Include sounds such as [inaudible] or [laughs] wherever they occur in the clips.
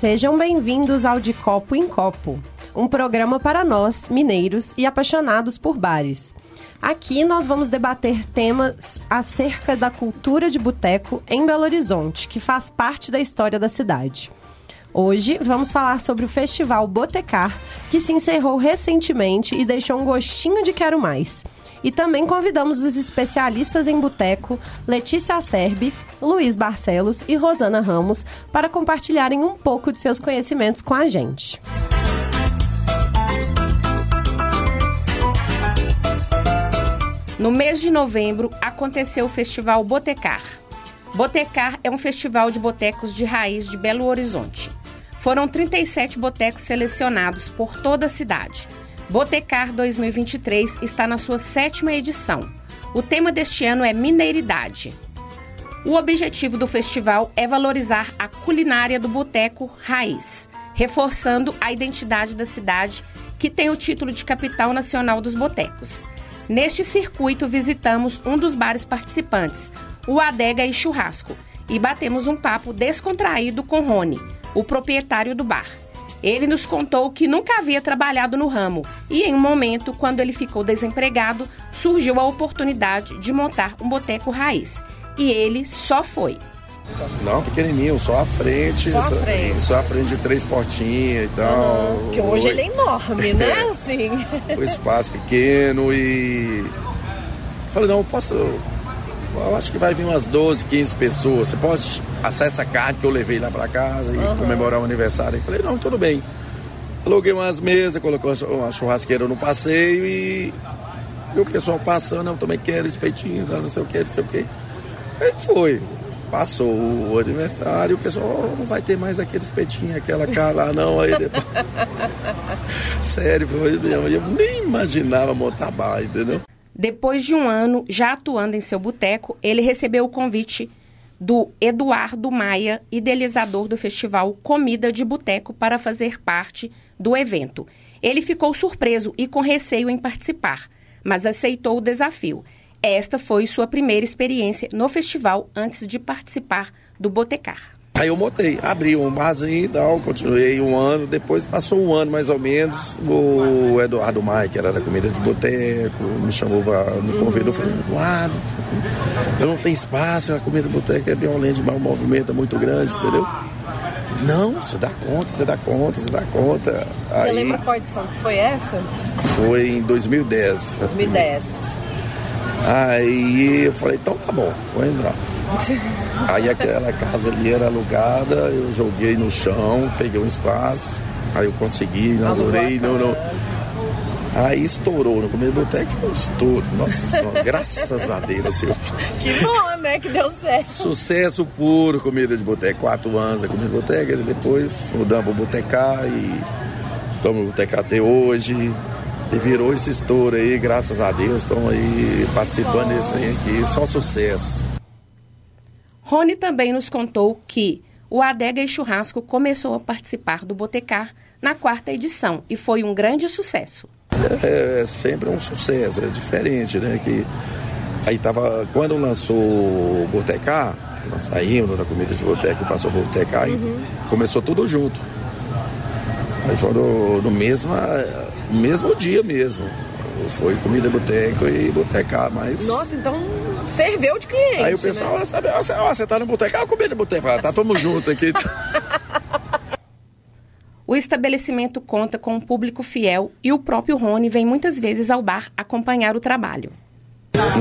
Sejam bem-vindos ao De Copo em Copo, um programa para nós, mineiros e apaixonados por bares. Aqui nós vamos debater temas acerca da cultura de boteco em Belo Horizonte, que faz parte da história da cidade. Hoje vamos falar sobre o Festival Botecar, que se encerrou recentemente e deixou um gostinho de quero mais. E também convidamos os especialistas em boteco, Letícia Acerbi, Luiz Barcelos e Rosana Ramos, para compartilharem um pouco de seus conhecimentos com a gente. No mês de novembro aconteceu o Festival Botecar. Botecar é um festival de botecos de raiz de Belo Horizonte. Foram 37 botecos selecionados por toda a cidade. Botecar 2023 está na sua sétima edição. O tema deste ano é Mineiridade. O objetivo do festival é valorizar a culinária do boteco raiz, reforçando a identidade da cidade, que tem o título de capital nacional dos botecos. Neste circuito, visitamos um dos bares participantes, o Adega e Churrasco, e batemos um papo descontraído com Rony, o proprietário do bar. Ele nos contou que nunca havia trabalhado no ramo e, em um momento, quando ele ficou desempregado, surgiu a oportunidade de montar um boteco raiz. E ele só foi. Não, pequenininho, só a frente. Só a frente. Só a frente de três portinhas e tal. Uhum, que hoje ele é enorme, [laughs] né? Assim. o espaço pequeno e. Falei, não, posso. Eu acho que vai vir umas 12, 15 pessoas. Você pode assar essa carne que eu levei lá pra casa e Uhum. comemorar o aniversário. Eu falei, não, tudo bem. Aluguei umas mesas, colocou uma churrasqueira no passeio e, e o pessoal passando, eu também quero espetinho, não sei o que, não sei o que. Aí foi. Passou o aniversário, o pessoal "Oh, não vai ter mais aquele espetinho, aquela cara lá, não. Aí depois. [laughs] Sério, foi mesmo. Eu nem imaginava montar bar, entendeu? Depois de um ano já atuando em seu boteco, ele recebeu o convite do Eduardo Maia, idealizador do festival Comida de Boteco, para fazer parte do evento. Ele ficou surpreso e com receio em participar, mas aceitou o desafio. Esta foi sua primeira experiência no festival antes de participar do Botecar. Aí eu montei, abri um barzinho e tal, continuei um ano, depois passou um ano mais ou menos, o Eduardo Maia, que era da comida de boteco, me chamou, pra, me convidou, falei, Eduardo, eu não tenho espaço, a comida de boteco é violenta, mas o movimento é muito grande, entendeu? Não, você dá conta, você dá conta, você dá conta. Você Aí lembra qual edição que foi essa? foi em 2010. 2010. Aí eu falei, então tá bom, vou entrar. [laughs] Aí aquela casa ali era alugada, eu joguei no chão, peguei um espaço, aí eu consegui, inaugurei, não, não. Aí estourou, no começo do boteco foi um estouro. Nossa senhora, [laughs] graças a Deus, assim, Que bom, né? Que deu certo. sucesso puro, comida de boteco, quatro anos a comida de e depois mudamos para botecar e estamos no botecar até hoje. E virou esse estouro aí, graças a Deus, estamos aí participando desse trem aqui, só sucesso. Rony também nos contou que o Adega e Churrasco começou a participar do Botecar na quarta edição e foi um grande sucesso. é, é sempre um sucesso, é diferente, né? Que aí tava, quando lançou o Botecar, nós saímos da comida de boteca e passou o Botecar, aí começou tudo junto. Aí foi no, no mesmo, mesmo dia mesmo. Foi comida boteco e botecar, mas. Nossa, então ferveu de cliente. Aí o pessoal, né? sabe, ó, você, tá no botecar, comida de boteco. Fala, Tá todo mundo junto aqui. [laughs] O estabelecimento conta com um público fiel e o próprio Rony vem muitas vezes ao bar acompanhar o trabalho.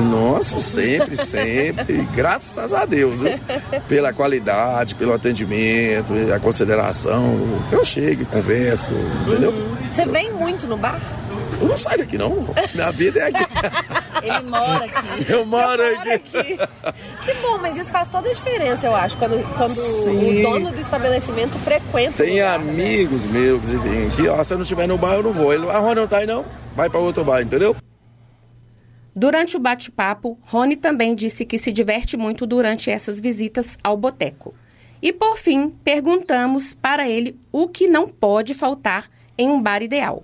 Nossa, sempre, sempre. Graças a Deus, viu? Pela qualidade, pelo atendimento, a consideração. Eu chego, converso, entendeu? Você vem muito no bar? Eu não saio daqui, não. Minha vida é aqui. [laughs] Ele mora aqui. [laughs] Eu moro mora aqui. Que bom, mas isso faz toda a diferença, eu acho, quando, quando Sim. o dono do estabelecimento frequenta o Tem lugar, né? amigos meus que vêm aqui, ó. Se eu não estiver no bar, eu não vou. Ele, ah, Rony, não tá aí não? Vai pra outro bar, entendeu? Durante o bate-papo, Rony também disse que se diverte muito durante essas visitas ao boteco. E por fim, perguntamos para ele o que não pode faltar em um bar ideal.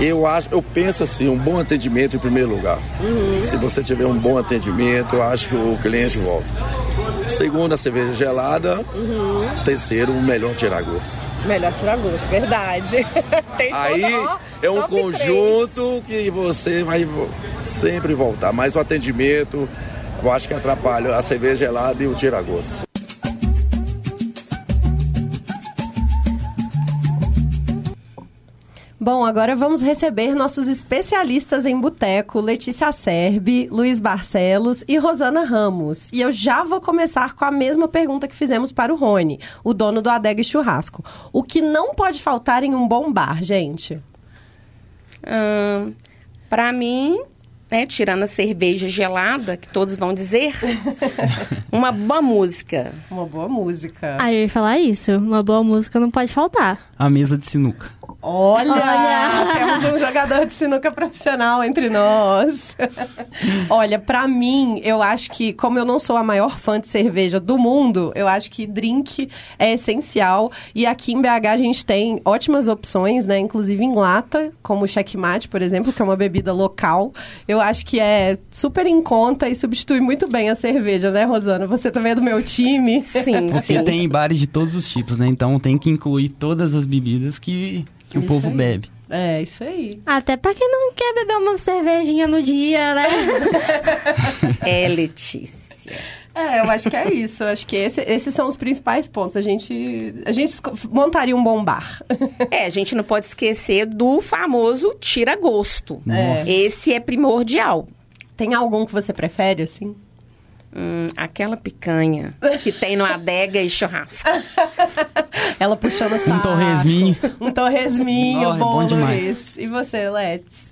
Eu acho, eu penso assim, um bom atendimento em primeiro lugar. Se você tiver um bom atendimento, eu acho que o cliente volta. Segundo, a cerveja gelada. Terceiro, o melhor tirar gosto. Melhor tirar gosto, verdade. [laughs] Tem Aí ó, é um conjunto que você vai sempre voltar. Mas o atendimento, eu acho que atrapalha a cerveja gelada e o tira gosto. Bom, agora vamos receber nossos especialistas em boteco, Letícia Serbi, Luiz Barcelos e Rosana Ramos. E eu já vou começar com a mesma pergunta que fizemos para o Rony, o dono do Adega e Churrasco. O que não pode faltar em um bom bar, gente? Ahn, pra mim, né, tirando a cerveja gelada, que todos vão dizer, [laughs] uma boa música. Uma boa música. Ah, eu ia falar isso. Uma boa música não pode faltar. A mesa de sinuca. Olha, Olha! [laughs] temos um jogador de sinuca profissional entre nós. [laughs] Olha, pra mim, eu acho que, como eu não sou a maior fã de cerveja do mundo, eu acho que drink é essencial. E aqui em BH a gente tem ótimas opções, né? Inclusive em lata, como o checkmate, por exemplo, que é uma bebida local. Eu acho que é super em conta e substitui muito bem a cerveja, né, Rosana? Você também é do meu time. Sim, Porque sim. tem bares de todos os tipos, né? Então tem que incluir todas as bebidas que, que o Isso povo aí. bebe. É, isso aí. Até pra quem não quer beber uma cervejinha no dia, né? [laughs] É, Letícia. É, eu acho que é isso. Eu acho que esse- esses são os principais pontos. A gente, a gente montaria um bom bar. É, a gente não pode esquecer do famoso tira-gosto. É. Esse é primordial. Tem algum que você prefere, assim? Hum, aquela picanha que tem no adega e churrasco. Ela puxando saco. Um torresminho. Um torresminho, é bom, bom. Luiz. E você, Let's?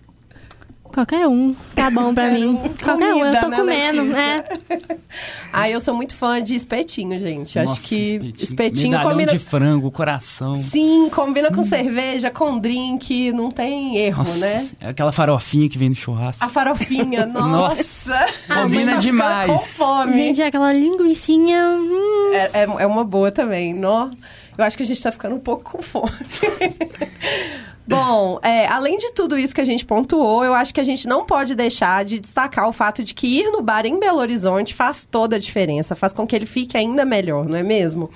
Qualquer um tá [laughs] bom pra mim. Qualquer um, eu tô Comida, né, comendo, né? [laughs] Ah, eu sou muito fã de espetinho, gente. Acho Nossa, que espetinho, Medalhão combina... de frango, coração. Sim, combina com cerveja, com drink, não tem erro, Nossa, né? Aquela farofinha que vem no churrasco. A farofinha, [laughs] nossa. Combina A gente tá demais. Com fome. Gente, aquela linguicinha. hum, É, é, é uma boa também, nó. Eu acho que a gente tá ficando um pouco com fome. Bom, é, além de tudo isso que a gente pontuou, eu acho que a gente não pode deixar de destacar o fato de que ir no bar em Belo Horizonte faz toda a diferença, faz com que ele fique ainda melhor, não é mesmo?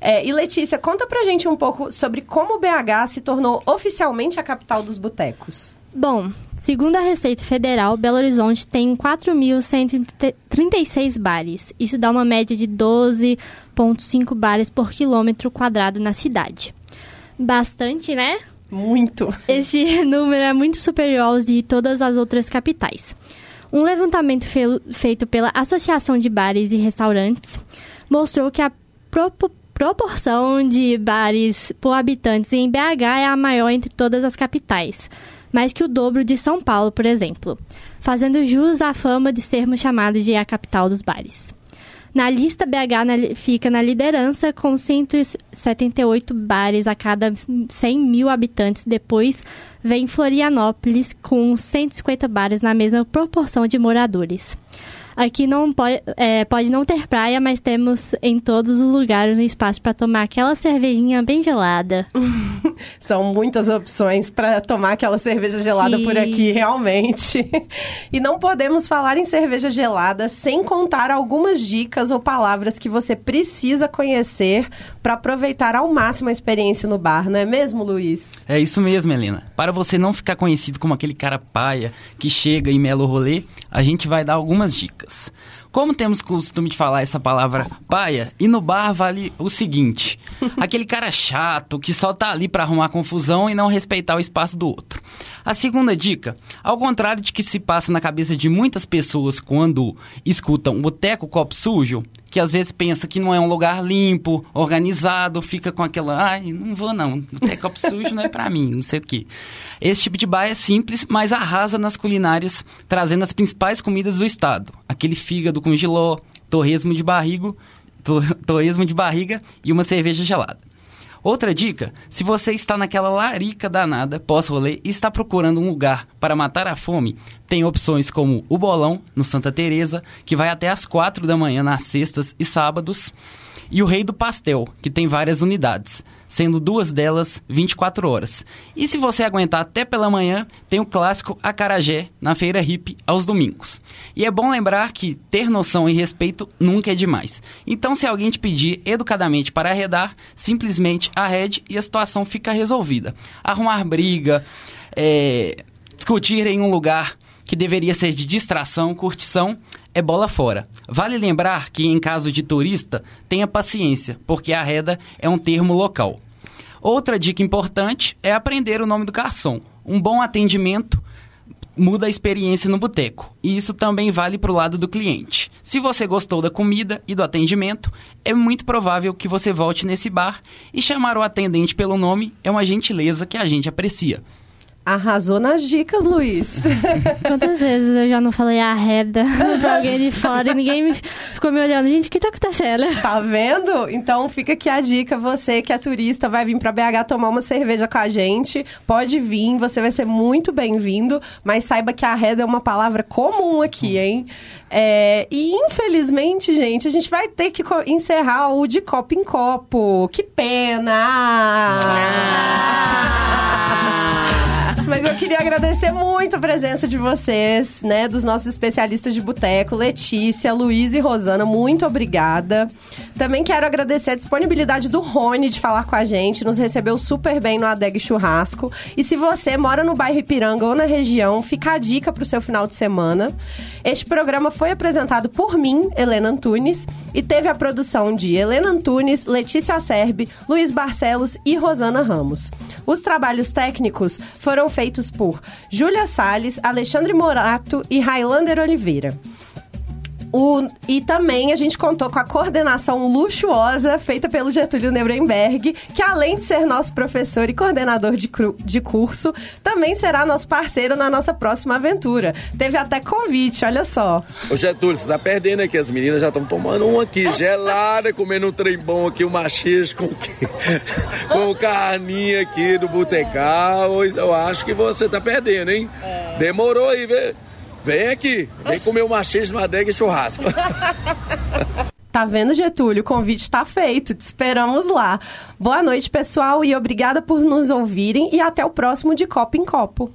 É, e Letícia, conta pra gente um pouco sobre como o BH se tornou oficialmente a capital dos botecos. Bom, segundo a Receita Federal, Belo Horizonte tem 4.136 bares. Isso dá uma média de 12,5 bares por quilômetro quadrado na cidade. Bastante, né? Muito. Esse [laughs] número é muito superior aos de todas as outras capitais. Um levantamento fe- feito pela Associação de Bares e Restaurantes mostrou que a propo- proporção de bares por habitantes em BH é a maior entre todas as capitais, mais que o dobro de São Paulo, por exemplo, fazendo jus à fama de sermos chamados de a capital dos bares. Na lista, BH na fica na liderança com 178 bares a cada 100 mil habitantes. Depois vem Florianópolis com 150 bares na mesma proporção de moradores. Aqui não pode, é, pode não ter praia, mas temos em todos os lugares um espaço para tomar aquela cervejinha bem gelada. [laughs] São muitas opções para tomar aquela cerveja gelada Sim. por aqui, realmente. [laughs] E não podemos falar em cerveja gelada sem contar algumas dicas ou palavras que você precisa conhecer para aproveitar ao máximo a experiência no bar, não é mesmo, Luiz? É isso mesmo, Helena. Para você não ficar conhecido como aquele cara paia que chega e mela o rolê, a gente vai dar algumas dicas. Como temos costume de falar essa palavra paia, e no bar vale o seguinte: [laughs] aquele cara chato que só tá ali para arrumar confusão e não respeitar o espaço do outro. A segunda dica, ao contrário de que se passa na cabeça de muitas pessoas quando escutam boteco copo sujo, que às vezes pensa que não é um lugar limpo, organizado, fica com aquela, ai, não vou não, boteco copo sujo não é pra mim, não sei o quê. Esse tipo de bar é simples, mas arrasa nas culinárias, trazendo as principais comidas do estado. Aquele fígado com giló, torresmo de barrigo, to- torresmo de barriga e uma cerveja gelada. Outra dica, se você está naquela larica danada pós-rolê e está procurando um lugar para matar a fome, tem opções como o Bolão, no Santa Teresa, que vai até às 4 da manhã nas sextas e sábados, e o Rei do Pastel, que tem várias unidades. Sendo duas delas 24 horas. E se você aguentar até pela manhã, tem o clássico acarajé na feira hippie aos domingos. E é bom lembrar que ter noção e respeito nunca é demais. Então, se alguém te pedir educadamente para arredar, simplesmente arrede e a situação fica resolvida. Arrumar briga, é, discutir em um lugar que deveria ser de distração, curtição, é bola fora. Vale lembrar que, em caso de turista, tenha paciência, porque arreda é um termo local. Outra dica importante é aprender o nome do garçom. Um bom atendimento muda a experiência no boteco. E isso também vale para o lado do cliente. Se você gostou da comida e do atendimento, é muito provável que você volte nesse bar e chamar o atendente pelo nome é uma gentileza que a gente aprecia. Arrasou nas dicas, Luiz. [laughs] Quantas vezes eu já não falei arreda [laughs] pra alguém de fora e ninguém me, ficou me olhando. Gente, o que tá acontecendo? Tá vendo? Então fica aqui a dica. Você que é turista, vai vir pra BH tomar uma cerveja com a gente. Pode vir, você vai ser muito bem-vindo. Mas saiba que arreda é uma palavra comum aqui, hein? É, e infelizmente, gente, a gente vai ter que encerrar o de copo em copo. Que pena! Ah! Mas eu queria agradecer muito a presença de vocês, né? Dos nossos especialistas de boteco, Letícia, Luiz e Rosana. Muito obrigada. Também quero agradecer a disponibilidade do Rony de falar com a gente. Nos recebeu super bem no Adeg Churrasco. E se você mora no bairro Ipiranga ou na região, fica a dica para o seu final de semana. Este programa foi apresentado por mim, Helena Antunes, e teve a produção de Helena Antunes, Letícia Serbi, Luiz Barcelos e Rosana Ramos. Os trabalhos técnicos foram feitos por Júlia Salles, Alexandre Morato e Highlander Oliveira. O, e também a gente contou com a coordenação luxuosa feita pelo Getúlio Nuremberg, que além de ser nosso professor e coordenador de, cru, de curso, também será nosso parceiro na nossa próxima aventura. Teve até convite, olha só. Ô Getúlio, você tá perdendo aqui, as meninas já estão tomando um aqui, gelada, comendo um trem bom aqui, uma xixi com, [laughs] com carninha aqui do Botecal. Eu acho que você tá perdendo, hein? É. Demorou aí, velho. Vem aqui, vem comer uma machismo, adega e churrasco. [laughs] Tá vendo, Getúlio? O convite está feito. Te esperamos lá. Boa noite, pessoal, e obrigada por nos ouvirem. E até o próximo de Copo em Copo.